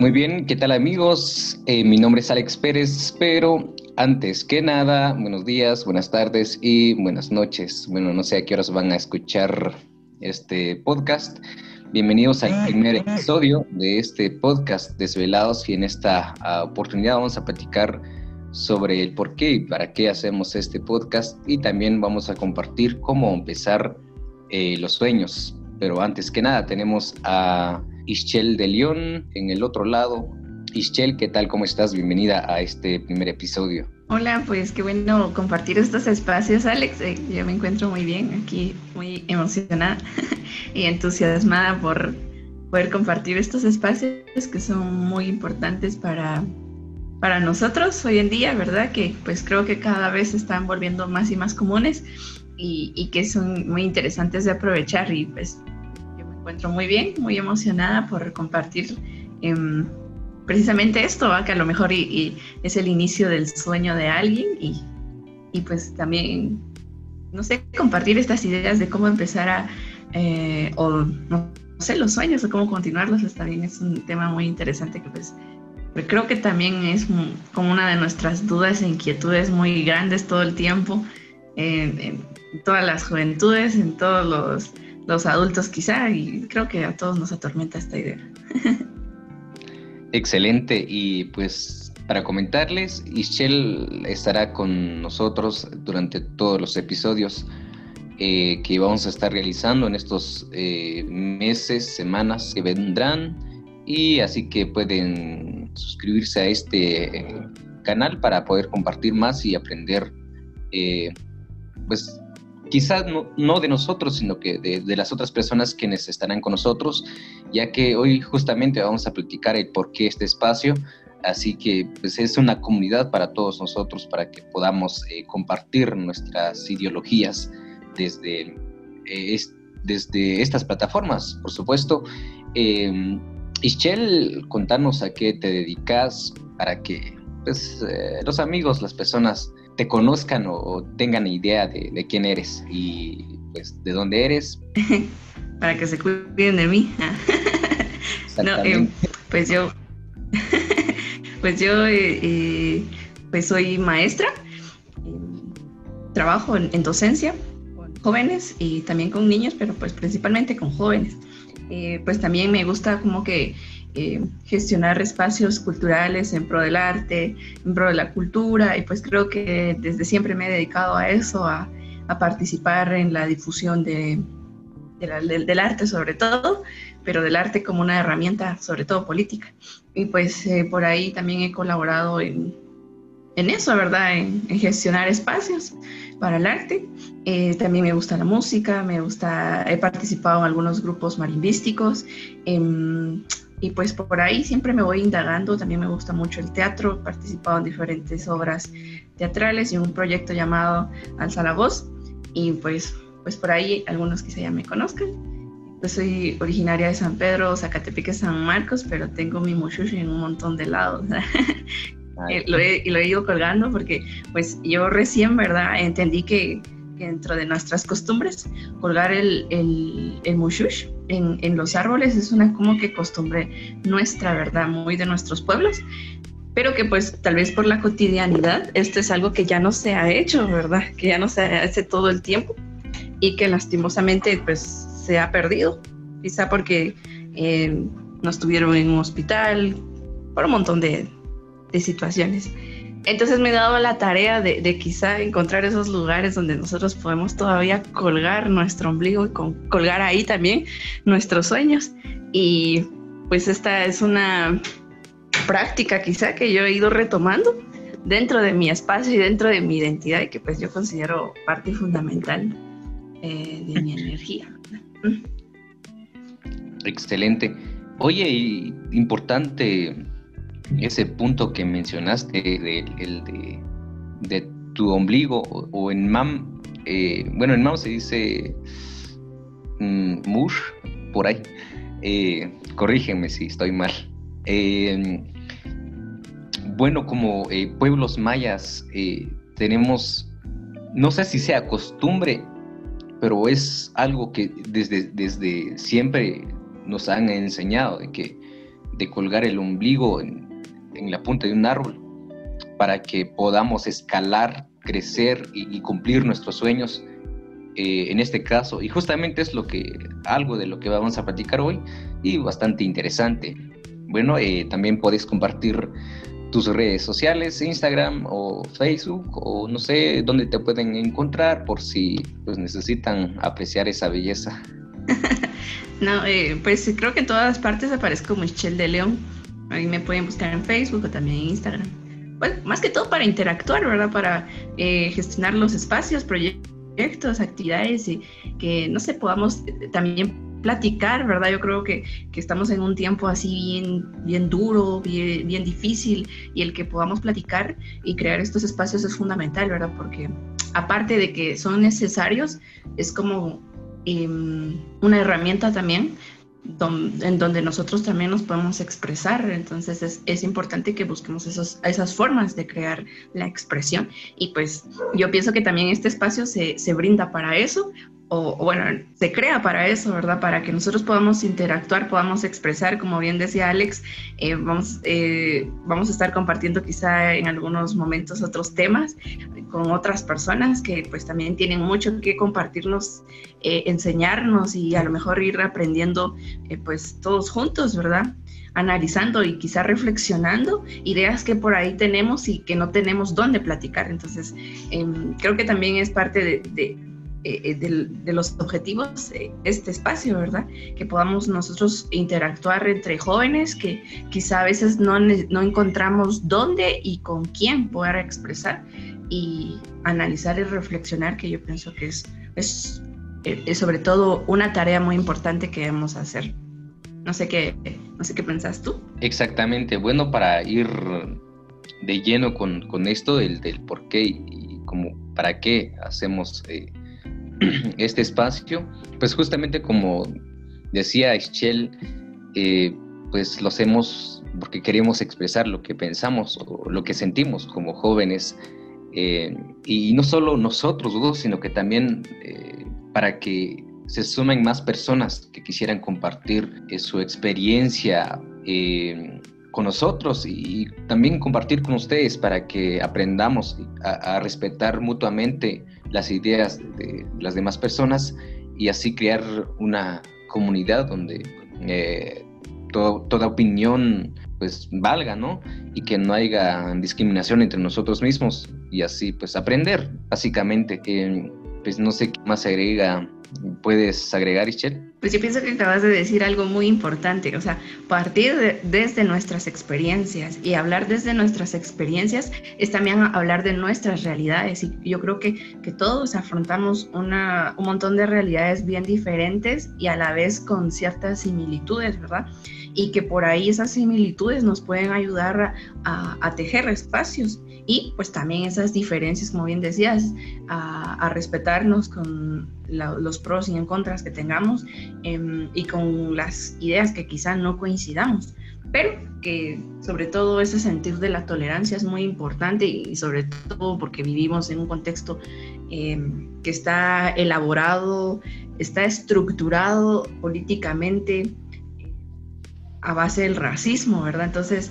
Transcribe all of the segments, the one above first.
Muy bien, ¿qué tal amigos? Eh, mi nombre es Alex Pérez, pero antes que nada, buenos días, buenas tardes y buenas noches. Bueno, no sé a qué horas van a escuchar este podcast. Bienvenidos al primer episodio de este podcast Desvelados y en esta ah, oportunidad vamos a platicar sobre el por qué y para qué hacemos este podcast y también vamos a compartir cómo empezar eh, los sueños. Pero antes que nada tenemos a Ischel de León en el otro lado. Ischel, ¿qué tal? ¿Cómo estás? Bienvenida a este primer episodio. Hola, pues qué bueno compartir estos espacios, Alex. Eh, yo me encuentro muy bien aquí, muy emocionada y entusiasmada por poder compartir estos espacios que son muy importantes para, para nosotros hoy en día, ¿verdad? Que pues creo que cada vez se están volviendo más y más comunes y, y que son muy interesantes de aprovechar y pues encuentro muy bien, muy emocionada por compartir em, precisamente esto, que a lo mejor y, es el inicio del sueño de alguien y, y, pues también, no sé, compartir estas ideas de cómo empezar a, eh, o no sé, los sueños o cómo continuarlos, está bien, es un tema muy interesante que pues creo que también es como una de nuestras dudas e inquietudes muy grandes todo el tiempo, en todas las juventudes, en todos los los adultos quizá, y creo que a todos nos atormenta esta idea. Excelente, y pues para comentarles, Ischel estará con nosotros durante todos los episodios eh, que vamos a estar realizando en estos eh, meses, semanas que vendrán, y así que pueden suscribirse a este eh, canal para poder compartir más y aprender pues quizás no, de nosotros, sino que de, las otras personas quienes estarán con nosotros, ya que hoy justamente vamos a platicar el por qué este espacio, así que pues es una comunidad para todos nosotros, para que podamos eh, compartir nuestras ideologías desde, eh, desde estas plataformas, por supuesto. Eh, Ischel, contanos a qué te dedicas para que pues, eh, los amigos, las personas te conozcan o, tengan idea de, quién eres y pues de dónde eres. Para que se cuiden de mí. no, eh, pues yo, pues yo eh, eh, pues soy maestra, trabajo en, docencia con jóvenes y también con niños, pero pues principalmente con jóvenes. pues también me gusta como que eh, gestionar espacios culturales en pro del arte, en pro de la cultura, y pues creo que desde siempre me he dedicado a eso, a, participar en la difusión de, del arte sobre todo, pero del arte como una herramienta sobre todo política. Y pues eh, por ahí también he colaborado en, en eso, ¿verdad? En, gestionar espacios para el arte. Eh, también me gusta la música, me gusta, he participado en algunos grupos marimbísticos. Em, y pues por ahí siempre me voy indagando, también me gusta mucho el teatro, he participado en diferentes obras teatrales y en un proyecto llamado Alza la Voz y pues, pues por ahí algunos quizá ya me conozcan. Pues soy originaria de San Pedro, Zacatepeque, San Marcos, pero tengo mi mushushi en un montón de lados. Lo he, lo he ido colgando porque pues yo recién, ¿verdad? Entendí que dentro de nuestras costumbres, colgar el, el, el mushush en, en, los árboles es una como que costumbre nuestra, ¿verdad? Muy de nuestros pueblos, pero que pues tal vez por la cotidianidad esto es algo que ya no se ha hecho, ¿verdad? Que ya no se hace todo el tiempo y que lastimosamente pues se ha perdido, quizá porque eh, no estuvieron en un hospital, por un montón de, de situaciones. Entonces me he dado la tarea de, quizá encontrar esos lugares donde nosotros podemos todavía colgar nuestro ombligo y colgar ahí también nuestros sueños. Y pues esta es una práctica quizá que yo he ido retomando dentro de mi espacio y dentro de mi identidad y que pues yo considero parte fundamental eh, de mi energía. Excelente. Oye, importante ese punto que mencionaste de, el de, tu ombligo o, en mam, eh, bueno, en mam se dice mm, mush, por ahí. Eh, si estoy mal. Em, bueno, como eh, pueblos mayas tenemos, no sé si sea costumbre, pero es algo que desde, desde siempre nos han enseñado, de que de colgar el ombligo en, la punta de un árbol para que podamos escalar, crecer y, cumplir nuestros sueños eh, en este caso. Y justamente es lo que, algo de lo que vamos a platicar hoy y bastante interesante. Bueno, eh, también puedes compartir tus redes sociales, Instagram o Facebook, o no sé dónde te pueden encontrar por si pues, necesitan apreciar esa belleza. no, eh, pues creo que en todas partes aparezco Michelle de León. Ahí me pueden buscar en Facebook o también en Instagram. Bueno, más que todo para interactuar, ¿verdad? Para eh, gestionar los espacios, proyectos, actividades y que, no sé, podamos también platicar, ¿verdad? Yo creo que, estamos en un tiempo así bien, bien duro, bien, bien, difícil, y el que podamos platicar y crear estos espacios es fundamental, ¿verdad? Porque aparte de que son necesarios, es como em, una herramienta también en donde nosotros también nos podemos expresar. Entonces es, es importante que busquemos esos, esas formas de crear la expresión. Y pues yo pienso que también este espacio se, se brinda para eso, o, bueno, se crea para eso, ¿verdad? Para que nosotros podamos interactuar, podamos expresar, como bien decía Alex, eh, vamos, eh, vamos a estar compartiendo quizá en algunos momentos otros temas con otras personas que pues también tienen mucho que compartirnos, eh, enseñarnos y a lo mejor ir aprendiendo pues todos juntos, ¿verdad? analizando y quizá reflexionando ideas que por ahí tenemos y que no tenemos dónde platicar. Entonces, em, creo que también es parte de, eh, de, los objetivos este espacio, ¿verdad? Que podamos nosotros interactuar entre jóvenes que quizá a veces no, no encontramos dónde y con quién poder expresar y analizar y reflexionar, que yo pienso que es, es, eh, sobre todo una tarea muy importante que debemos hacer. No sé qué, no sé qué pensás tú. Exactamente. Bueno, para ir de lleno con, con esto del, del por qué y como para qué hacemos este espacio, pues justamente como decía Ischel, eh, pues lo hacemos porque queremos expresar lo que pensamos o lo que sentimos como jóvenes. Eh, y no solo nosotros dos, sino que también eh, para que se sumen más personas que quisieran compartir su experiencia con nosotros y también compartir con ustedes para que aprendamos a respetar mutuamente las ideas de las demás personas y así crear una comunidad donde eh, toda opinión pues valga, ¿no? Y que no haya discriminación entre nosotros mismos y así pues aprender, básicamente. pues no sé qué más agrega ¿Puedes agregar, Ischel? Pues yo pienso que acabas de decir algo muy importante, o sea, partir desde nuestras experiencias y hablar desde nuestras experiencias es también hablar de nuestras realidades y yo creo que, que todos afrontamos una, un montón de realidades bien diferentes y a la vez con ciertas similitudes, ¿verdad? Y que por ahí esas similitudes nos pueden ayudar a, a tejer espacios y pues también esas diferencias, como bien decías, a, respetarnos con los pros y en contras que tengamos em, y con las ideas que quizá no coincidamos, pero que sobre todo ese sentir de la tolerancia es muy importante y sobre todo porque vivimos en un contexto em, que está elaborado, está estructurado políticamente a base del racismo, ¿verdad? Entonces,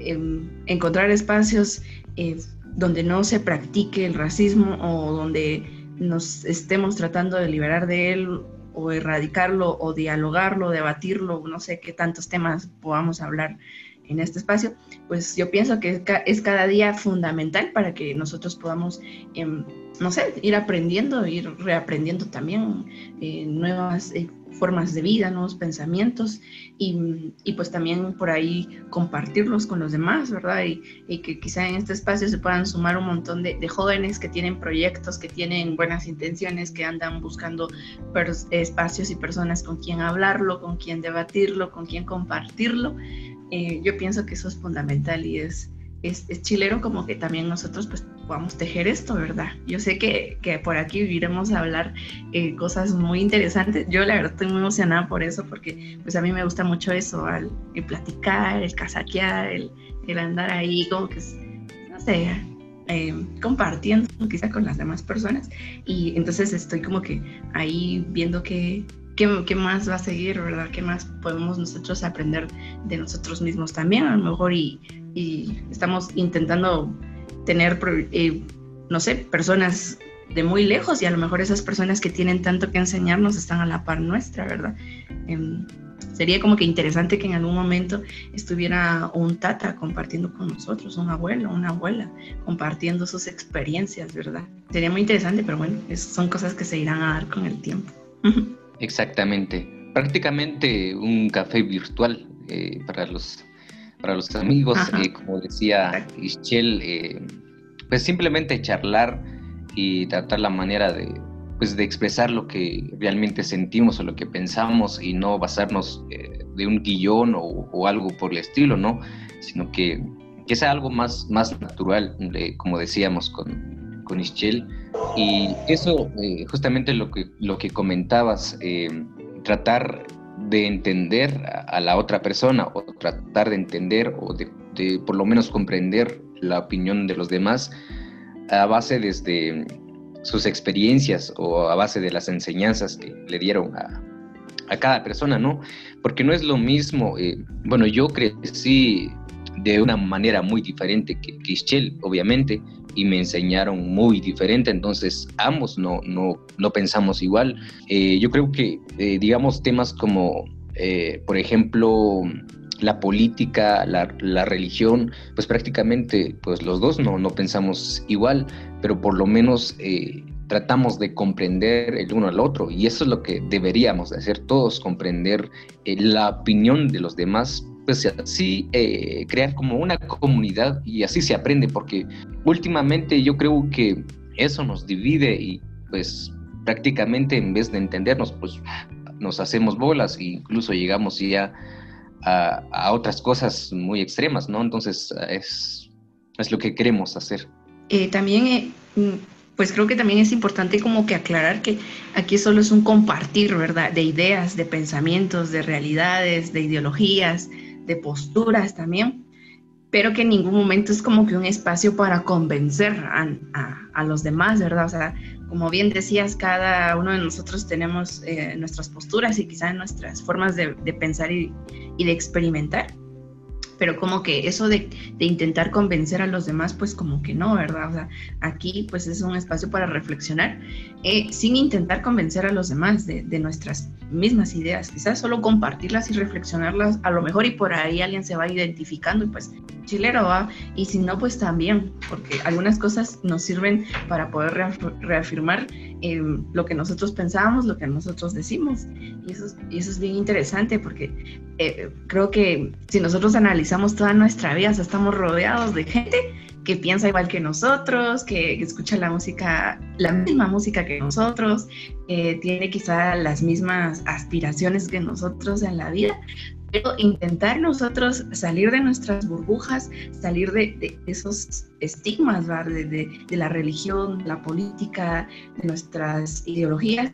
em, encontrar espacios eh, donde no se practique el racismo o donde nos estemos tratando de liberar de él o erradicarlo o dialogarlo, debatirlo, no sé qué tantos temas podamos hablar en este espacio, pues yo pienso que es cada día fundamental para que nosotros podamos, em, no sé, ir aprendiendo, ir reaprendiendo también eh, nuevas eh, formas de vida, nuevos pensamientos y, y, pues también por ahí compartirlos con los demás, ¿verdad? Y, y que quizá en este espacio se puedan sumar un montón de, jóvenes que tienen proyectos, que tienen buenas intenciones, que andan buscando espacios y personas con quien hablarlo, con quien debatirlo, con quien compartirlo. Eh, yo pienso que eso es fundamental y es, es, es, chilero como que también nosotros pues podamos tejer esto, ¿verdad? Yo sé que, que por aquí iremos a hablar eh, cosas muy interesantes. Yo la verdad estoy muy emocionada por eso porque pues a mí me gusta mucho eso, el, platicar, el casaquear, el, el, andar ahí como que, no sé, eh, compartiendo quizá con las demás personas y entonces estoy como que ahí viendo qué, ¿qué, más va a seguir, verdad? ¿Qué más podemos nosotros aprender de nosotros mismos también? A lo mejor y, estamos intentando tener, eh, no sé, personas de muy lejos y a lo mejor esas personas que tienen tanto que enseñarnos están a la par nuestra, ¿verdad? Em, sería como que interesante que en algún momento estuviera un tata compartiendo con nosotros, un abuelo, una abuela, compartiendo sus experiencias, ¿verdad? Sería muy interesante, pero bueno, son cosas que se irán a dar con el tiempo. Exactamente. Prácticamente un café virtual eh, para los para los amigos, eh, como decía Ischel, eh, pues simplemente charlar y tratar la manera de, pues de expresar lo que realmente sentimos o lo que pensamos y no basarnos de un guion o, algo por el estilo, ¿no? Sino que, que sea algo más, más natural, como decíamos con, con Ischel. Y eso, eh, justamente lo que, lo que comentabas, eh, tratar de entender a, la otra persona o tratar de entender o de, por lo menos comprender la opinión de los demás a base desde sus experiencias o a base de las enseñanzas que le dieron a, cada persona, ¿no? Porque no es lo mismo, eh, bueno, yo crecí de una manera muy diferente que, que obviamente, y me enseñaron muy diferente, entonces ambos no, no, no pensamos igual. Eh, yo creo que, eh, digamos, temas como, eh, por ejemplo, la política, la, la, religión, pues prácticamente pues los dos no, no pensamos igual, pero por lo menos tratamos de comprender el uno al otro y eso es lo que deberíamos hacer todos, comprender la opinión de los demás pues así eh, crear como una comunidad y así se aprende, porque últimamente yo creo que eso nos divide y pues prácticamente en vez de entendernos, pues nos hacemos bolas e incluso llegamos ya a, otras cosas muy extremas, ¿no? Entonces es, es lo que queremos hacer. Eh, también, eh, mm, pues creo que también es importante como que aclarar que aquí solo es un compartir, ¿verdad? De ideas, de pensamientos, de realidades, de ideologías, de posturas también, pero que en ningún momento es como que un espacio para convencer a, los demás, ¿verdad? O sea, como bien decías, cada uno de nosotros tenemos eh, nuestras posturas y quizás nuestras formas de, pensar y, y de experimentar pero como que eso de, intentar convencer a los demás, pues como que no, ¿verdad? O sea, aquí pues es un espacio para reflexionar eh, sin intentar convencer a los demás de, nuestras mismas ideas, quizás solo compartirlas y reflexionarlas a lo mejor y por ahí alguien se va identificando y pues chilero va, y si no, pues también, porque algunas cosas nos sirven para poder reafirmar eh, lo que nosotros pensábamos, lo que nosotros decimos, y eso, y eso es bien interesante porque eh, creo que si nosotros analizamos toda nuestra vida, estamos rodeados de gente que piensa igual que nosotros, que, escucha la música, la misma música que nosotros, que tiene quizá las mismas aspiraciones que nosotros en la vida, pero intentar nosotros salir de nuestras burbujas, salir de, esos estigmas de, la religión, de la política, de nuestras ideologías,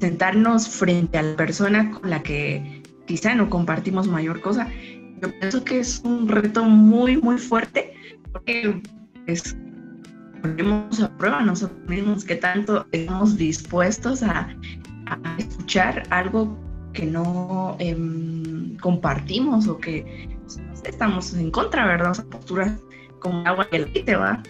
sentarnos frente a la persona con la que quizá no compartimos mayor cosa. Yo pienso que es un reto muy, muy fuerte porque es, ponemos a prueba nosotros mismos que tanto estamos dispuestos a, escuchar algo que no em, compartimos o que estamos en contra, ¿verdad? O sea, posturas como agua y el aceite, ¿va?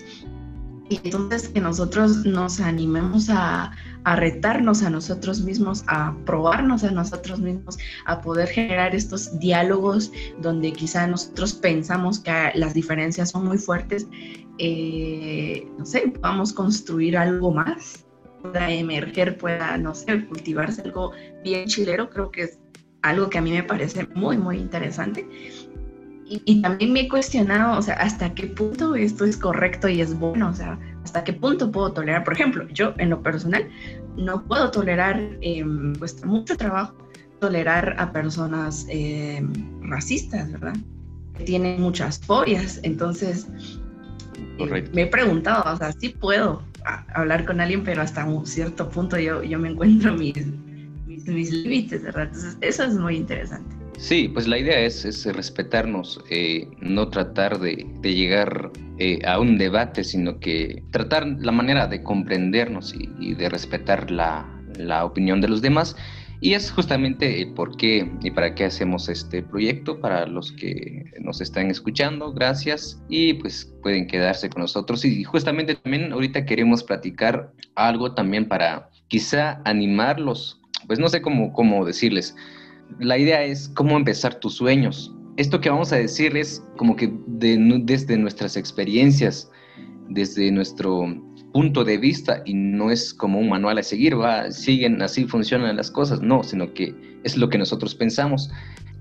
Y entonces que nosotros nos animemos a, a retarnos a nosotros mismos, a probarnos a nosotros mismos, a poder generar estos diálogos donde quizá nosotros pensamos que las diferencias son muy fuertes, eh, no sé, podamos construir algo más, pueda emerger, pueda, no sé, cultivarse algo bien chilero, creo que es algo que a mí me parece muy, muy interesante. Y, también me he cuestionado, o sea, hasta qué punto esto es correcto y es bueno, o sea, hasta qué punto puedo tolerar. Por ejemplo, yo en lo personal no puedo tolerar, eh, cuesta mucho trabajo tolerar a personas em, racistas, ¿verdad? Que tienen muchas fobias. Entonces, eh, me he preguntado, o sea, sí puedo hablar con alguien, pero hasta un cierto punto yo, yo me encuentro mis, mis, límites, ¿verdad? Entonces, eso es muy interesante. Sí, pues la idea es, respetarnos, eh, no tratar de, llegar eh, a un debate, sino que tratar la manera de comprendernos y, de respetar la, opinión de los demás Y es justamente el por qué y para qué hacemos este proyecto, para los que nos están escuchando, gracias. Y pues pueden quedarse con nosotros. Y justamente también ahorita queremos platicar algo también para quizá animarlos, pues no sé cómo, cómo decirles. La idea es cómo empezar tus sueños. Esto que vamos a decir es como que desde nuestras experiencias, desde nuestro punto de vista y no es como un manual a seguir, va, siguen, así funcionan las cosas, no, sino que es lo que nosotros pensamos.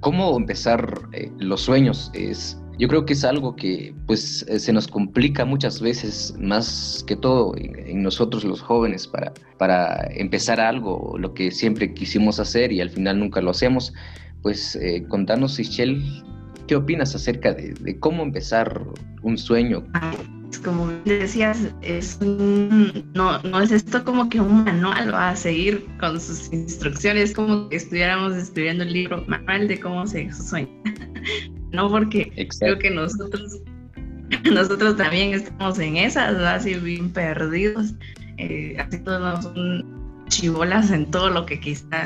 ¿Cómo empezar eh, los sueños? Es, yo creo que es algo que pues eh, se nos complica muchas veces, más que todo en, nosotros los jóvenes, para, para empezar algo, lo que siempre quisimos hacer y al final nunca lo hacemos. Pues eh, contanos, Michelle, ¿qué opinas acerca de, de cómo empezar un sueño? Como decías, es no, no es esto como que un manual va a seguir con sus instrucciones, como que estuviéramos escribiendo el libro manual de cómo se sueña. no porque creo que nosotros nosotros también estamos en esas, así bien perdidos, eh, así todos son chivolas en todo lo que quizá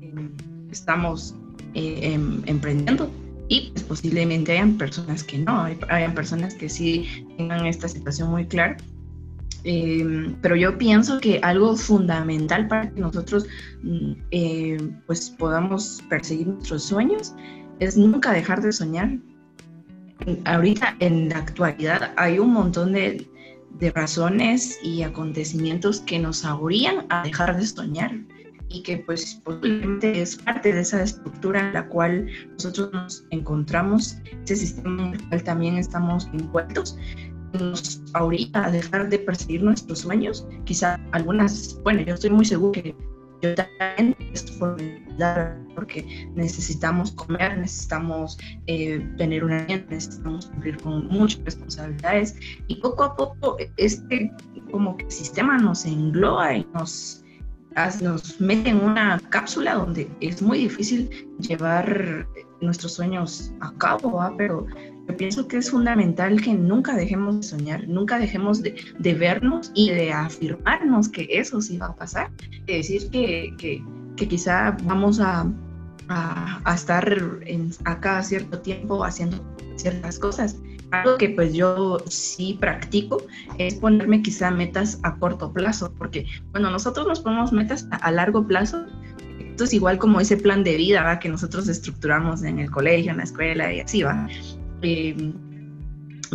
eh, estamos eh, em, emprendiendo y pues, posiblemente hayan personas que no, hayan personas que sí tengan esta situación muy clara. Em, pero yo pienso que algo fundamental para que nosotros mm, eh, pues podamos perseguir nuestros sueños es nunca dejar de soñar. Ahorita en la actualidad hay un montón de, de razones y acontecimientos que nos aborían a dejar de soñar y que pues posiblemente es parte de esa estructura en la cual nosotros nos encontramos, ese sistema en el cual también estamos envueltos, nos ahorita a dejar de perseguir nuestros sueños, quizá algunas, bueno, yo estoy muy seguro que yo también esto porque necesitamos comer, necesitamos eh, tener una vida, necesitamos cumplir con muchas responsabilidades. Y poco a poco este como que sistema nos engloba y nos nos mete en una cápsula donde es muy difícil llevar nuestros sueños a cabo, pero yo pienso que es fundamental que nunca dejemos de soñar, nunca dejemos de, vernos y de afirmarnos que eso sí va a pasar, de decir que, que, que quizá vamos a, a, a estar en, a cada cierto tiempo haciendo ciertas cosas algo que pues yo sí practico es ponerme quizá metas a corto plazo, porque bueno, nosotros nos ponemos metas a, largo plazo, esto es igual como ese plan de vida que nosotros estructuramos en el colegio, en la escuela y así va. Em,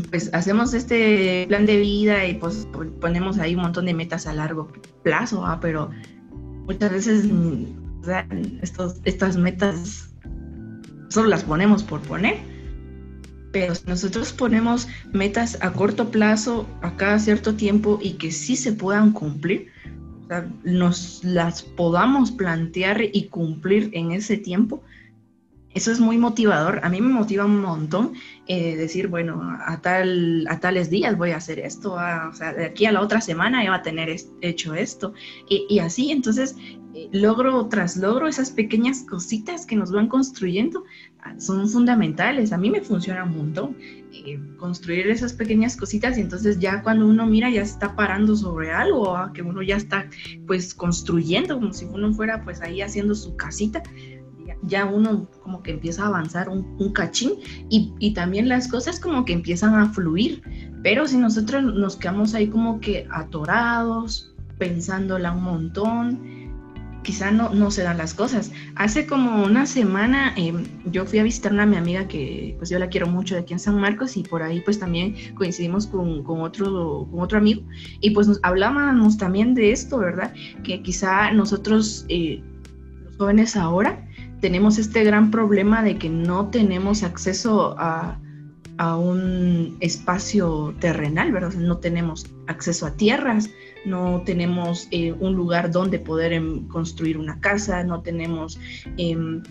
pues hacemos este plan de vida y pues ponemos ahí un montón de metas a largo plazo, pero muchas veces estos, estas metas solo las ponemos por poner pero si nosotros ponemos metas a corto plazo, a cada cierto tiempo y que sí se puedan cumplir, nos las podamos plantear y cumplir en ese tiempo, eso es muy motivador. A mí me motiva un montón eh, decir, bueno, a, tal, a tales días voy a hacer esto, o sea, de aquí a la otra semana ya va a tener hecho esto. Y, y así, entonces, eh, logro tras logro, esas pequeñas cositas que nos van construyendo son fundamentales. A mí me funciona un montón eh, construir esas pequeñas cositas y entonces ya cuando uno mira ya está parando sobre algo, ah, que uno ya está pues construyendo como si uno fuera pues ahí haciendo su casita. Ya, uno como que empieza a avanzar un, un cachín y, y también las cosas como que empiezan a fluir. Pero si nosotros nos quedamos ahí como que atorados, pensándola un montón, quizá no, no se dan las cosas. Hace como una semana em, yo fui a visitar a mi amiga que pues yo la quiero mucho de aquí en San Marcos y por ahí pues también coincidimos con, con otro, con otro amigo y pues nos hablábamos también de esto, ¿verdad? Que quizá nosotros, eh, los jóvenes ahora, tenemos este gran problema de que no tenemos acceso a, a un espacio terrenal, ¿verdad? no tenemos acceso a tierras, no tenemos eh, un lugar donde poder em, construir una casa, no tenemos em,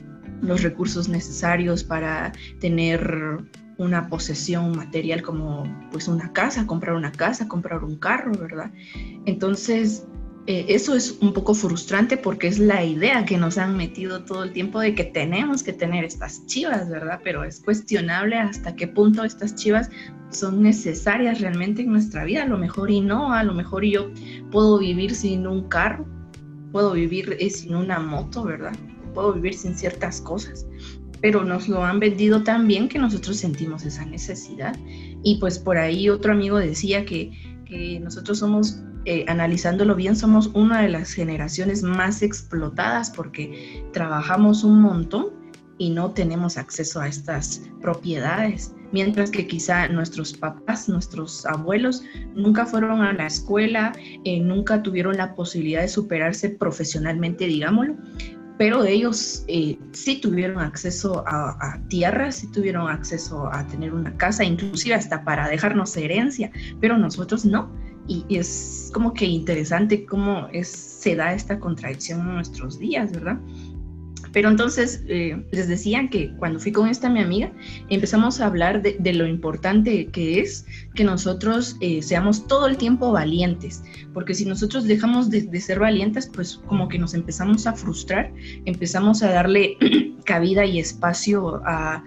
los recursos necesarios para tener una posesión material como pues una casa, comprar una casa, comprar un carro, ¿verdad? Entonces, eh, eso es un poco frustrante porque es la idea que nos han metido todo el tiempo de que tenemos que tener estas chivas, ¿verdad? Pero es cuestionable hasta qué punto estas chivas son necesarias realmente en nuestra vida, a lo mejor y no, a lo mejor yo puedo vivir sin un carro puedo vivir eh, sin una moto, ¿verdad? Puedo vivir sin ciertas cosas, pero nos lo han vendido tan bien que nosotros sentimos esa necesidad. Y pues por ahí otro amigo decía que, que nosotros somos, eh, analizándolo bien, somos una de las generaciones más explotadas porque trabajamos un montón y no tenemos acceso a estas propiedades, mientras que quizá nuestros papás, nuestros abuelos nunca fueron a la escuela, eh, nunca tuvieron la posibilidad de superarse profesionalmente, digámoslo, pero ellos eh, sí tuvieron acceso a, a tierras, sí tuvieron acceso a tener una casa, inclusive hasta para dejarnos herencia, pero nosotros no. Y, es como que interesante cómo es, se da esta contradicción en nuestros días, ¿verdad? Pero entonces eh, les decía que cuando fui con esta mi amiga, empezamos a hablar de, lo importante que es que nosotros eh, seamos todo el tiempo valientes, porque si nosotros dejamos de, ser valientes, pues como que nos empezamos a frustrar, empezamos a darle cabida y espacio a,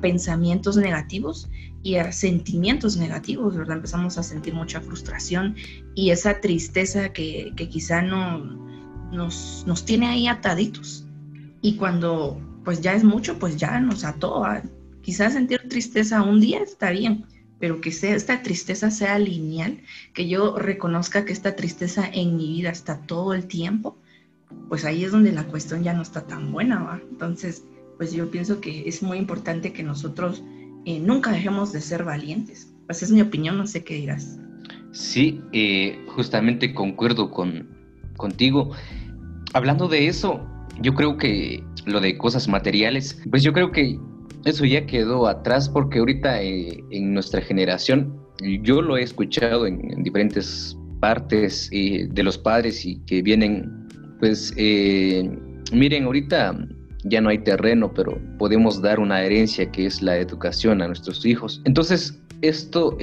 pensamientos negativos y a sentimientos negativos, ¿verdad? Empezamos a sentir mucha frustración y esa tristeza que, quizá no nos, nos tiene ahí ataditos. Y cuando pues ya es mucho, pues ya nos ató. Quizás sentir tristeza un día está bien, pero que esta tristeza sea lineal, que yo reconozca que esta tristeza en mi vida está todo el tiempo, pues ahí es donde la cuestión ya no está tan buena, ¿va? Entonces, pues yo pienso que es muy importante que nosotros eh, nunca dejemos de ser valientes. Pues es mi opinión, no sé qué dirás. Sí, eh, justamente concuerdo con, contigo. Hablando de eso, yo creo que lo de cosas materiales, pues yo creo que eso ya quedó atrás porque ahorita eh, en nuestra generación, yo lo he escuchado en, diferentes partes eh, de los padres y que vienen, pues eh, miren, ahorita ya no hay terreno, pero podemos dar una herencia que es la educación a nuestros hijos. Entonces, esto,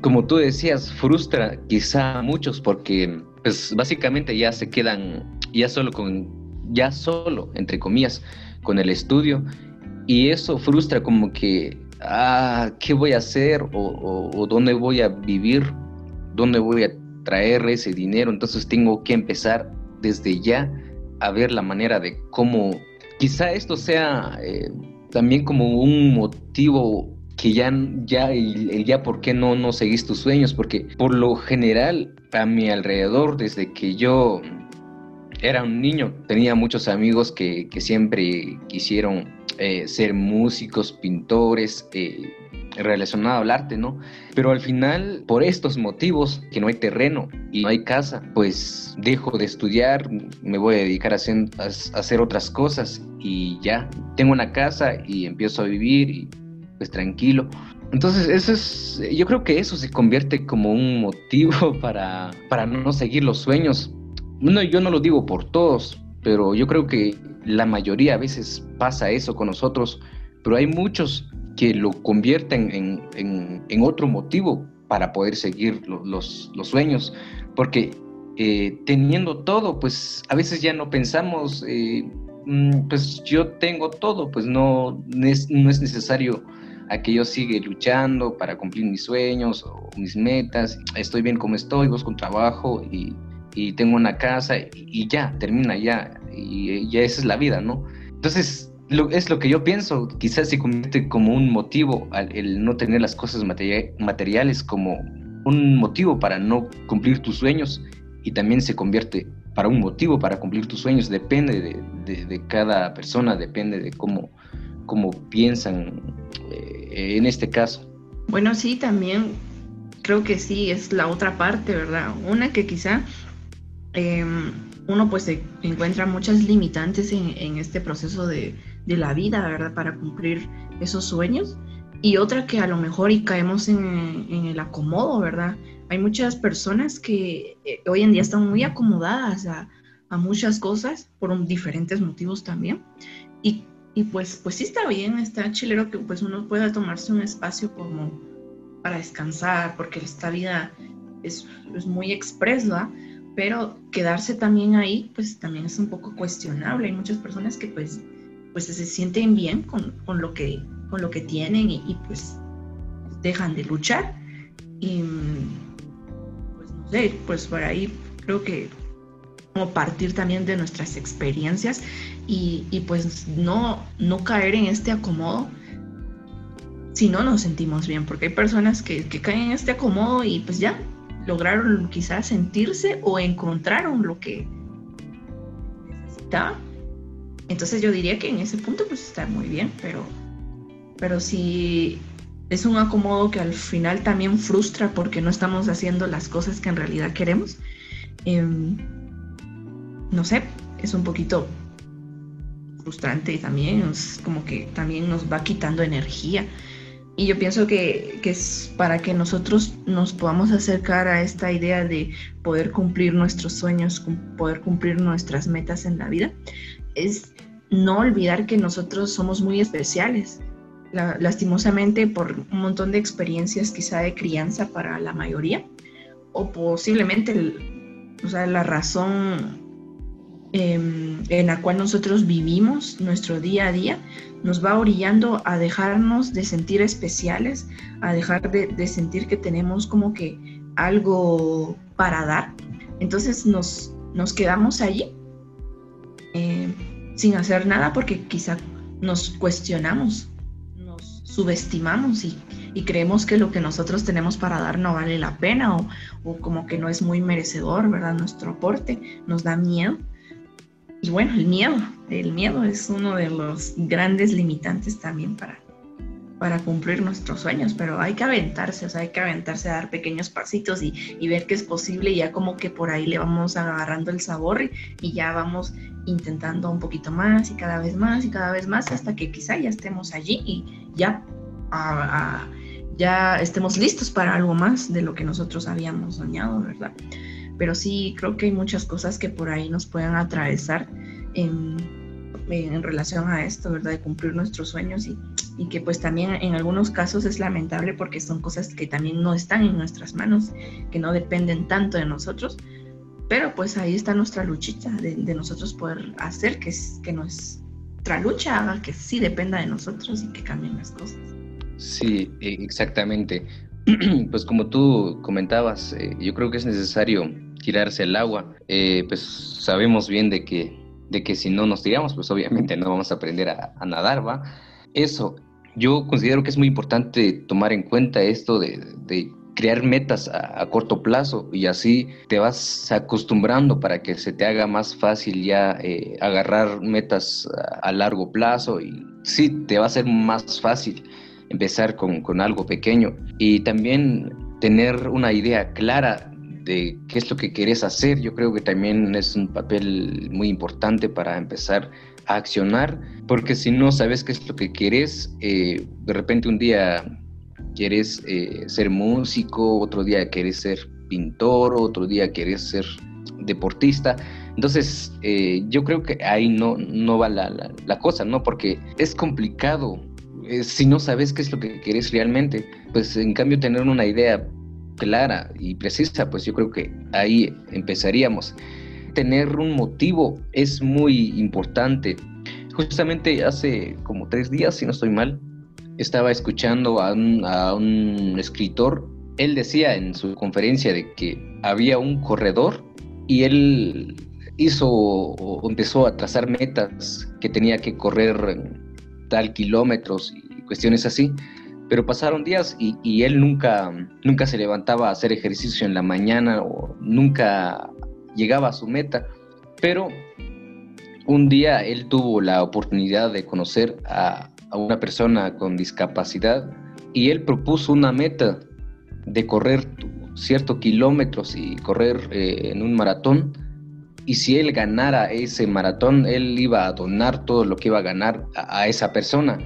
como tú decías, frustra quizá a muchos porque pues básicamente ya se quedan ya solo con ya solo, entre comillas, con el estudio. Y eso frustra como que, ah, ¿qué voy a hacer? O, dónde voy a vivir, dónde voy a traer ese dinero. Entonces tengo que empezar desde ya a ver la manera de cómo, quizá esto sea eh, también como un motivo que ya, ya, el, ya por qué no, no seguís tus sueños, porque por lo general a mi alrededor, desde que yo era un niño, tenía muchos amigos que, siempre quisieron eh, ser músicos, pintores, eh, relacionado al arte, ¿no? Pero al final, por estos motivos, que no hay terreno y no hay casa, pues dejo de estudiar, me voy a dedicar a hacer, a hacer otras cosas y ya, tengo una casa y empiezo a vivir y pues tranquilo. Entonces, eso es, yo creo que eso se convierte como un motivo para, para no seguir los sueños, no, yo no lo digo por todos, pero yo creo que la mayoría a veces pasa eso con nosotros, pero hay muchos que lo convierten en, otro motivo para poder seguir los, sueños, porque eh, teniendo todo, pues a veces ya no pensamos, eh, mm, pues yo tengo todo, pues no, es, no es necesario a que yo siga luchando para cumplir mis sueños o mis metas, estoy bien como estoy, busco un trabajo y y tengo una casa y, ya, termina ya, y ya esa es la vida, ¿no? Entonces, es lo que yo pienso, quizás se convierte como un motivo el no tener las cosas materiales como un motivo para no cumplir tus sueños y también se convierte para un motivo para cumplir tus sueños, depende de, de, cada persona, depende de cómo, cómo piensan eh, en este caso. Bueno, sí, también creo que sí, es la otra parte, ¿verdad? Una que quizá Em, uno pues se encuentra muchas limitantes en, este proceso de, la vida, ¿verdad? Para cumplir esos sueños. Y otra que a lo mejor y caemos en, el acomodo, ¿verdad? Hay muchas personas que eh, hoy en día están muy acomodadas a, muchas cosas por diferentes motivos también. Y, pues, pues sí está bien, está chilero que pues uno pueda tomarse un espacio como para descansar, porque esta vida es, es muy expresa, pero quedarse también ahí, pues también es un poco cuestionable. Hay muchas personas que pues, pues se sienten bien con, con lo, que, con lo que tienen y, pues dejan de luchar. Y pues no sé, pues por ahí creo que como partir también de nuestras experiencias y, pues no, no caer en este acomodo si no nos sentimos bien, porque hay personas que, que caen en este acomodo y pues ya lograron quizás sentirse o encontraron lo que necesitaban. Entonces yo diría que en ese punto pues está muy bien, pero, pero si es un acomodo que al final también frustra porque no estamos haciendo las cosas que en realidad queremos, em, no sé, es un poquito frustrante también, es como que también nos va quitando energía. Y yo pienso que, es para que nosotros nos podamos acercar a esta idea de poder cumplir nuestros sueños, poder cumplir nuestras metas en la vida, es no olvidar que nosotros somos muy especiales. lastimosamente por un montón de experiencias quizá de crianza para la mayoría, o posiblemente o sea, la razón Em, en la cual nosotros vivimos nuestro día a día, nos va orillando a dejarnos de sentir especiales, a dejar de, sentir que tenemos como que algo para dar. Entonces nos, nos quedamos allí em, sin hacer nada porque quizá nos cuestionamos, nos subestimamos y, creemos que lo que nosotros tenemos para dar no vale la pena o, o como que no es muy merecedor, ¿verdad? Nuestro aporte nos da miedo. Y bueno, el miedo, el miedo es uno de los grandes limitantes también para, para cumplir nuestros sueños, pero hay que aventarse, o sea, hay que aventarse a dar pequeños pasitos y, ver que es posible y ya como que por ahí le vamos agarrando el sabor y, ya vamos intentando un poquito más y cada vez más y cada vez más hasta que quizá ya estemos allí y ya, ya estemos listos para algo más de lo que nosotros habíamos soñado, ¿verdad? Pero sí creo que hay muchas cosas que por ahí nos pueden atravesar en, en relación a esto, ¿verdad? De cumplir nuestros sueños y, y, que pues también en algunos casos es lamentable porque son cosas que también no están en nuestras manos, que no dependen tanto de nosotros, pero pues ahí está nuestra luchita de, nosotros poder hacer que, que nuestra lucha haga que sí dependa de nosotros y que cambien las cosas. Sí, exactamente. Pues como tú comentabas, eh, yo creo que es necesario tirarse el agua. Eh, pues sabemos bien de que, de que si no nos tiramos, pues obviamente no vamos a aprender a, nadar, ¿va? Eso, yo considero que es muy importante tomar en cuenta esto de, crear metas a, corto plazo y así te vas acostumbrando para que se te haga más fácil ya eh, agarrar metas a, largo plazo y sí, te va a ser más fácil empezar con, con algo pequeño y también tener una idea clara de qué es lo que quieres hacer, yo creo que también es un papel muy importante para empezar a accionar, porque si no sabes qué es lo que quieres, eh, de repente un día quieres eh, ser músico, otro día quieres ser pintor, otro día quieres ser deportista. Entonces, eh, yo creo que ahí no, no va la, la, cosa, ¿no? Porque es complicado si no sabes qué es lo que quieres realmente. Pues en cambio tener una idea clara y precisa, pues yo creo que ahí empezaríamos. Tener un motivo es muy importante. Justamente hace como tres días, si no estoy mal, estaba escuchando a un, escritor. Él decía en su conferencia de que había un corredor y él hizo o empezó a trazar metas que tenía que correr tal kilómetros y cuestiones así pero pasaron días y, él nunca, nunca se levantaba a hacer ejercicio en la mañana o nunca llegaba a su meta. Pero un día él tuvo la oportunidad de conocer a, una persona con discapacidad y él propuso una meta de correr ciertos kilómetros y correr eh, en un maratón. Y si él ganara ese maratón, él iba a donar todo lo que iba a ganar a, a esa persona.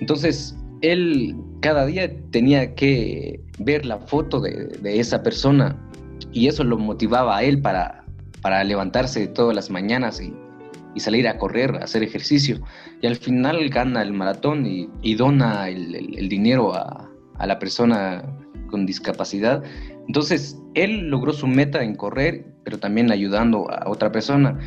Entonces, él cada día tenía que ver la foto de, esa persona y eso lo motivaba a él para, levantarse todas las mañanas y, salir a correr, a hacer ejercicio. Y al final gana el maratón y, dona el, dinero a, a, la persona con discapacidad. Entonces, él logró su meta en correr, pero también ayudando a otra persona.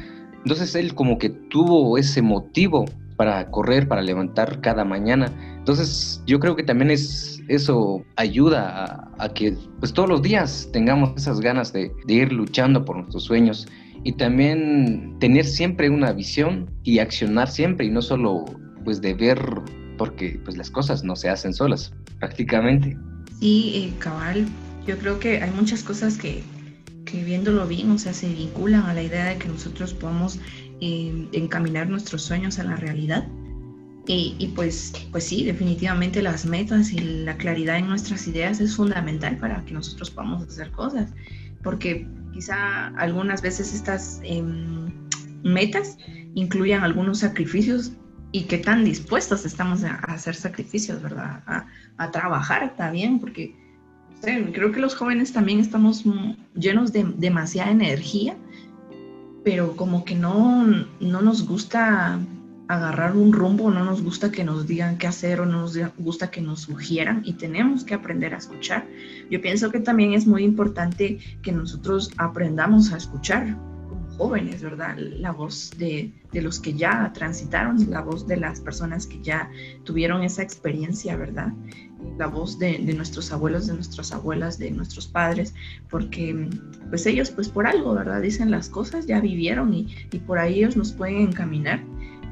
Entonces, él como que tuvo ese motivo para correr, para levantar cada mañana. Entonces, yo creo que también es eso ayuda a, que pues todos los días tengamos esas ganas de, ir luchando por nuestros sueños y también tener siempre una visión y accionar siempre y no solo pues de ver porque pues las cosas no se hacen solas prácticamente. Sí, eh, cabal, yo creo que hay muchas cosas que, que viéndolo bien, o sea, se vinculan a la idea de que nosotros podamos eh, encaminar nuestros sueños a la realidad. Y, y, pues, pues sí, definitivamente las metas y la claridad en nuestras ideas es fundamental para que nosotros podamos hacer cosas, porque quizá algunas veces estas em, metas incluyan algunos sacrificios y qué tan dispuestos estamos a, hacer sacrificios, ¿verdad? A, a, trabajar también, porque creo que los jóvenes también estamos llenos de demasiada energía, pero como que no, no nos gusta agarrar un rumbo, no nos gusta que nos digan qué hacer o no nos gusta que nos sugieran y tenemos que aprender a escuchar. Yo pienso que también es muy importante que nosotros aprendamos a escuchar jóvenes, ¿verdad? La voz de, de los que ya transitaron, la voz de las personas que ya tuvieron esa experiencia, ¿verdad? la voz de, nuestros abuelos, de nuestras abuelas, de nuestros padres, porque pues ellos pues por algo, ¿verdad? Dicen las cosas, ya vivieron y, y por ahí ellos nos pueden encaminar.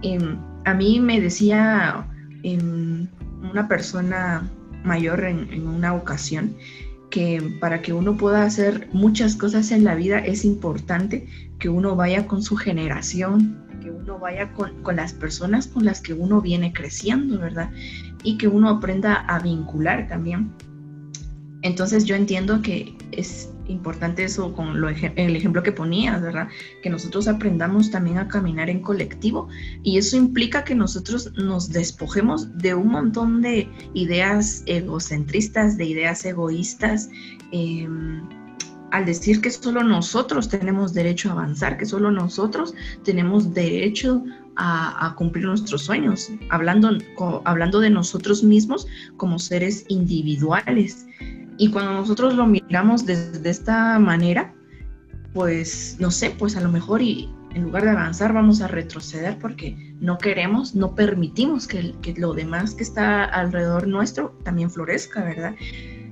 Em, a mí me decía em, una persona mayor en, una ocasión que para que uno pueda hacer muchas cosas en la vida es importante que uno vaya con su generación, que uno vaya con, con, las personas con las que uno viene creciendo, ¿verdad? Y que uno aprenda a vincular también. Entonces yo entiendo que es importante eso con el ejemplo que ponías, ¿verdad? Que nosotros aprendamos también a caminar en colectivo y eso implica que nosotros nos despojemos de un montón de ideas egocentristas, de ideas egoístas. Em, al decir que solo nosotros tenemos derecho a avanzar, que solo nosotros tenemos derecho a, cumplir nuestros sueños, hablando, hablando de nosotros mismos como seres individuales. Y cuando nosotros lo miramos desde esta manera, pues no sé, pues a lo mejor y en lugar de avanzar vamos a retroceder porque no queremos, no permitimos que lo demás que está alrededor nuestro también florezca, ¿verdad?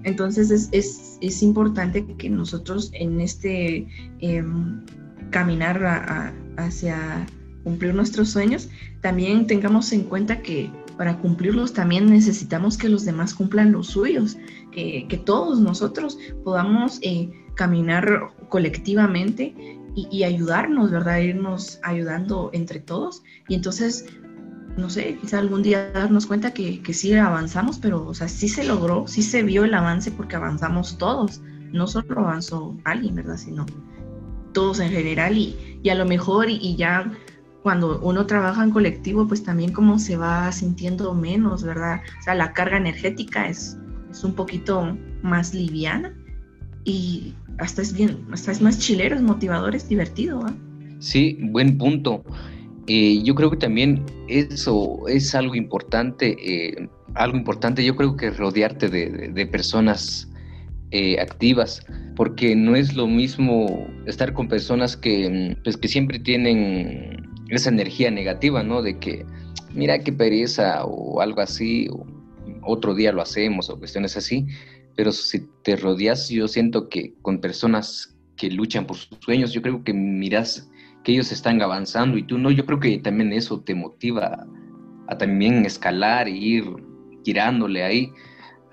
Entonces es, es, es importante que nosotros en este eh, caminar hacia cumplir nuestros sueños, también tengamos en cuenta que para cumplirlos también necesitamos que los demás cumplan los suyos, que, que todos nosotros podamos eh, caminar colectivamente y, y, ayudarnos, ¿verdad? Irnos ayudando entre todos. Y entonces, no sé, quizá algún día darnos cuenta que, que sí avanzamos, pero, o sea, sí se logró, sí se vio el avance porque avanzamos todos. No solo avanzó alguien, ¿verdad? Sino todos en general y, y a lo mejor y, ya cuando uno trabaja en colectivo, pues también como se va sintiendo menos, ¿verdad? O sea, la carga energética es, es un poquito más liviana y hasta es bien, hasta es más chilero, es motivador, es divertido. Sí, buen punto. Eh, yo creo que también eso es algo importante, eh, algo importante, yo creo que rodearte de, de, personas eh, activas, porque no es lo mismo estar con personas que, pues, que siempre tienen esa energía negativa, ¿no? De que, mira qué pereza o algo así, otro día lo hacemos o cuestiones así, pero si te rodeas, yo siento que con personas que luchan por sus sueños, yo creo que miras que ellos están avanzando y tú no, yo creo que también eso te motiva a, también escalar e ir tirándole ahí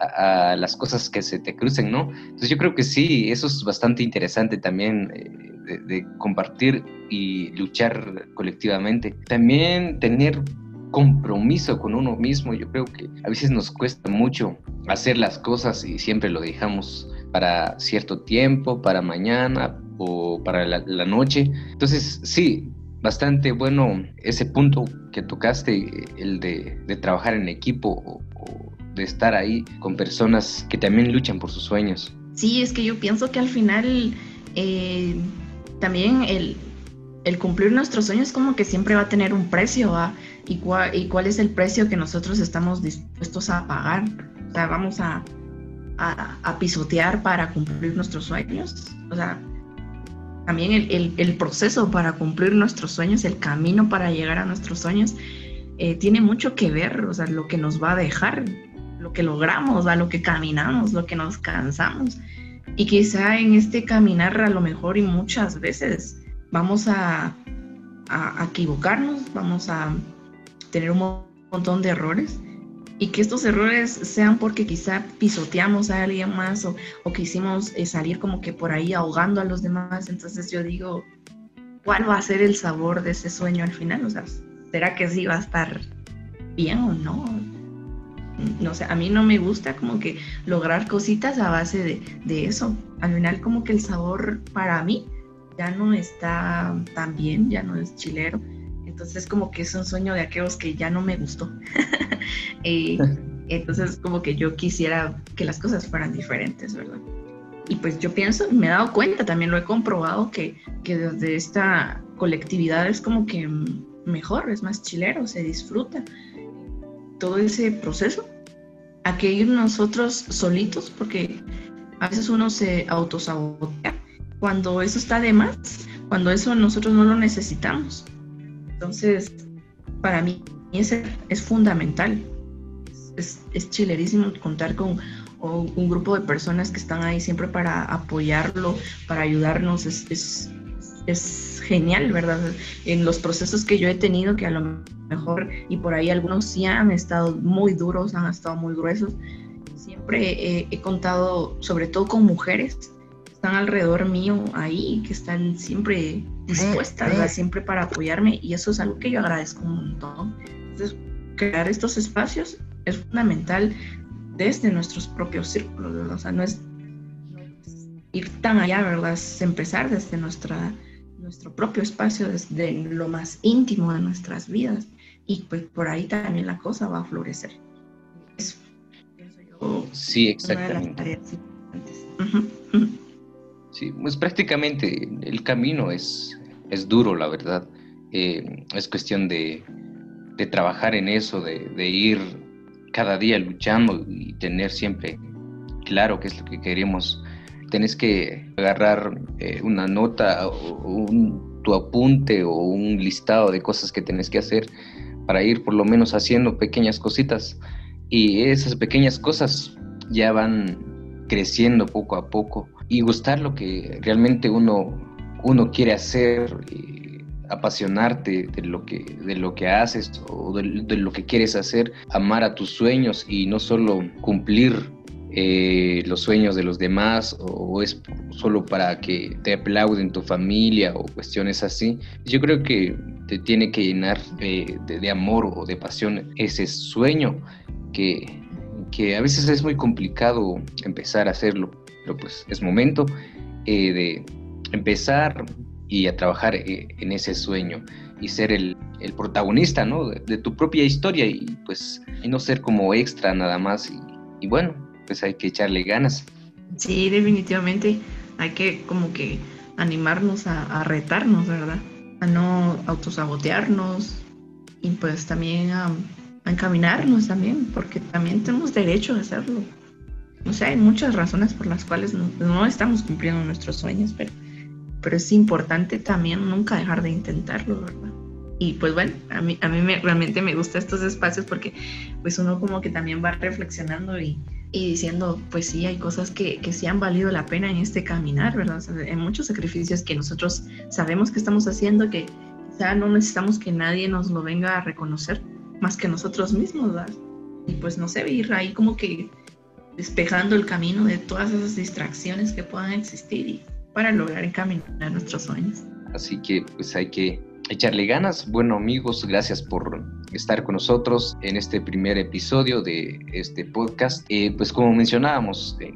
a, a, las cosas que se te crucen, ¿no? Entonces yo creo que sí, eso es bastante interesante también. Eh, de, de, compartir y luchar colectivamente. También tener compromiso con uno mismo. Yo creo que a veces nos cuesta mucho hacer las cosas y siempre lo dejamos para cierto tiempo, para mañana o para la, la noche. Entonces, sí, bastante bueno ese punto que tocaste, el de, de trabajar en equipo o, o, de estar ahí con personas que también luchan por sus sueños. Sí, es que yo pienso que al final eh, también el, el, cumplir nuestros sueños como que siempre va a tener un precio, ¿va? ¿Y, cuál, ¿Y cuál es el precio que nosotros estamos dispuestos a pagar? O sea, vamos a, a, a pisotear para cumplir nuestros sueños. O sea, también el, el, proceso para cumplir nuestros sueños, el camino para llegar a nuestros sueños, eh, tiene mucho que ver, o sea, lo que nos va a dejar, lo que logramos, ¿va? lo que caminamos, lo que nos cansamos. Y quizá en este caminar a lo mejor y muchas veces vamos a, a, equivocarnos, vamos a tener un montón de errores y que estos errores sean porque quizá pisoteamos a alguien más o, o quisimos eh, salir como que por ahí ahogando a los demás. Entonces yo digo, ¿cuál va a ser el sabor de ese sueño al final? O sea, ¿será que sí va a estar bien o no? No sé, a mí no me gusta como que lograr cositas a base de, de eso. Al final como que el sabor para mí ya no está tan bien, ya no es chilero. Entonces como que es un sueño de aquellos que ya no me gustó. Eh, entonces como que yo quisiera que las cosas fueran diferentes, ¿verdad? Y pues yo pienso, me he dado cuenta, también lo he comprobado, que, que desde esta colectividad es como que mejor, es más chilero, se disfruta todo ese proceso a que ir nosotros solitos, porque a veces uno se autosabotea cuando eso está de más, cuando eso nosotros no lo necesitamos. Entonces, para mí es, es fundamental. Es, es, chilerísimo contar con un grupo de personas que están ahí siempre para apoyarlo, para ayudarnos. Es, es, es genial, ¿verdad? En los procesos que yo he tenido, que a lo mejor, y por ahí algunos sí han estado muy duros, han estado muy gruesos, siempre he contado, sobre todo con mujeres, están alrededor mío ahí, que están siempre dispuestas, siempre para apoyarme y eso es algo que yo agradezco un montón. Entonces, crear estos espacios es fundamental desde nuestros propios círculos, o sea, no es, ir tan allá, ¿verdad? Es empezar desde nuestra, nuestro propio espacio, desde lo más íntimo de nuestras vidas y pues por ahí también la cosa va a florecer. Eso, yo, sí, exactamente. Sí, pues prácticamente el camino es, es duro, la verdad. Eh, es cuestión de, de, trabajar en eso, de, de, ir cada día luchando y tener siempre claro qué es lo que queremos. Tienes que agarrar eh, una nota un, tu apunte o un listado de cosas que tienes que hacer para ir por lo menos haciendo pequeñas cositas. Y esas pequeñas cosas ya van creciendo poco a poco y gustar lo que realmente uno, uno quiere hacer, apasionarte de lo, que, de lo que haces o de, lo que quieres hacer, amar a tus sueños y no solo cumplir eh, los sueños de los demás o, es solo para que te aplauden tu familia o cuestiones así. Yo creo que te tiene que llenar de, de amor o de pasión ese sueño que, que a veces es muy complicado empezar a hacerlo pero pues es momento eh, de empezar y a trabajar eh, en ese sueño y ser el, protagonista, ¿no? De, tu propia historia y pues y no ser como extra nada más y, bueno, pues hay que echarle ganas. Sí, definitivamente hay que como que animarnos a, retarnos, ¿verdad? A no autosabotearnos y pues también a encaminarnos también, porque también tenemos derecho a hacerlo. O sea, hay muchas razones por las cuales no, estamos cumpliendo nuestros sueños, pero, pero es importante también nunca dejar de intentarlo, ¿verdad? Y pues bueno, a mí, a mí me, realmente me gustan estos espacios porque pues uno como que también va reflexionando y, y diciendo, pues sí, hay cosas que, que, sí han valido la pena en este caminar, ¿verdad? hay muchos sacrificios que nosotros sabemos que estamos haciendo, que quizá no necesitamos que nadie nos lo venga a reconocer más que nosotros mismos, ¿verdad? Y pues no sé, ir ahí como que despejando el camino de todas esas distracciones que puedan existir para lograr encaminar nuestros sueños. Así que pues hay que echarle ganas. Bueno amigos, gracias por estar con nosotros en este primer episodio de este podcast. Eh, pues como mencionábamos, eh,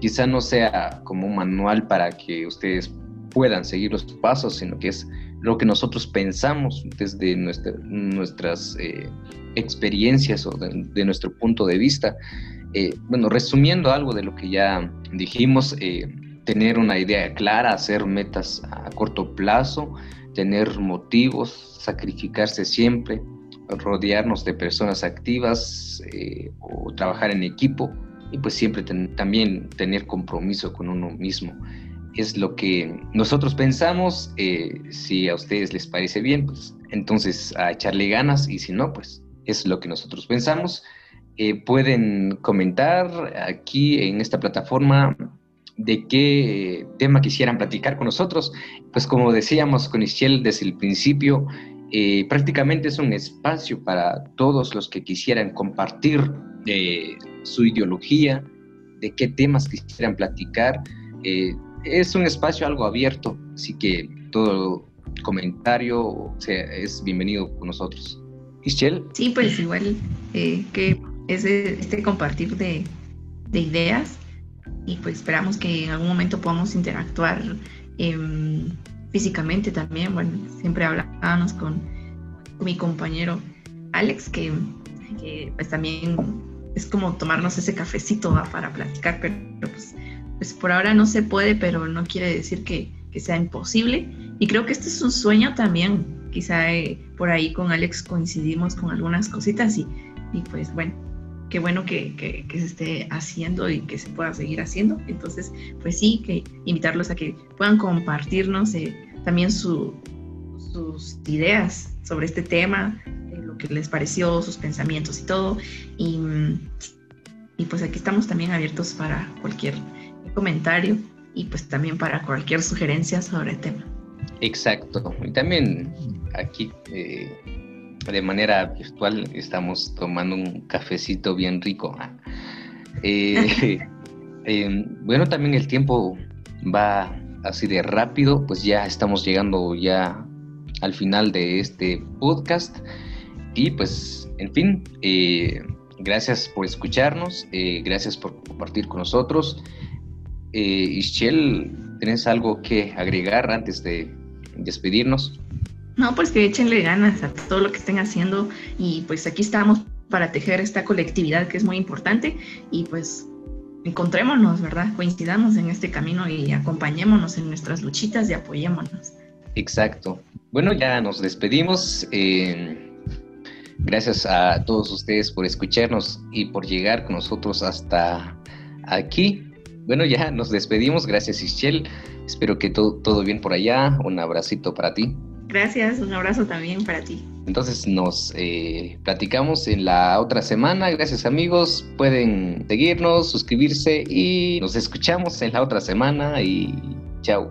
quizá no sea como un manual para que ustedes puedan seguir los pasos, sino que es lo que nosotros pensamos desde nuestras eh, experiencias o de, nuestro punto de vista. Eh, bueno, resumiendo algo de lo que ya dijimos, eh, tener una idea clara, hacer metas a corto plazo, tener motivos, sacrificarse siempre, rodearnos de personas activas eh, o trabajar en equipo y pues siempre también tener compromiso con uno mismo. Es lo que nosotros pensamos, si a ustedes les parece bien, pues entonces a echarle ganas y si no, pues es lo que nosotros pensamos. Eh, pueden comentar aquí en esta plataforma de qué tema quisieran platicar con nosotros. Pues como decíamos con Ischel desde el principio, eh, prácticamente es un espacio para todos los que quisieran compartir su ideología, de qué temas quisieran platicar. Eh, es un espacio algo abierto, así que todo comentario es bienvenido con nosotros. Ischel. Sí, pues igual eh, que es este compartir de, de ideas y pues esperamos que en algún momento podamos interactuar em, físicamente también. Bueno, siempre hablábamos con, mi compañero Alex, que, pues también es como tomarnos ese cafecito para platicar, pero pues, pues, por ahora no se puede, pero no quiere decir que, sea imposible. Y creo que este es un sueño también. Quizá eh, por ahí con Alex coincidimos con algunas cositas y, y pues bueno, qué bueno que, se esté haciendo y que se pueda seguir haciendo. Entonces, pues sí, que invitarlos a que puedan compartirnos eh, también sus ideas sobre este tema, lo que les pareció, sus pensamientos y todo. Y, y pues aquí estamos también abiertos para cualquier comentario y pues también para cualquier sugerencia sobre el tema. Exacto. Y también aquí eh, de manera virtual estamos tomando un cafecito bien rico. ¿ah? Eh, em, bueno, también el tiempo va así de rápido, pues ya estamos llegando ya al final de este podcast y pues, en fin, eh, gracias por escucharnos, gracias por compartir con nosotros. Ischel, ¿tienes algo que agregar antes de despedirnos? No, pues que échenle ganas a todo lo que estén haciendo y pues aquí estamos para tejer esta colectividad que es muy importante y pues encontrémonos, ¿verdad? Coincidamos en este camino y acompañémonos en nuestras luchitas y apoyémonos. Exacto. Bueno, ya nos despedimos. Eh, gracias a todos ustedes por escucharnos y por llegar con nosotros hasta aquí. Bueno, ya nos despedimos. Gracias, Ischel. Espero que todo, todo bien por allá. Un abracito para ti. Gracias, un abrazo también para ti. Entonces nos eh, platicamos en la otra semana. Gracias amigos. Pueden seguirnos, suscribirse y nos escuchamos en la otra semana y chao.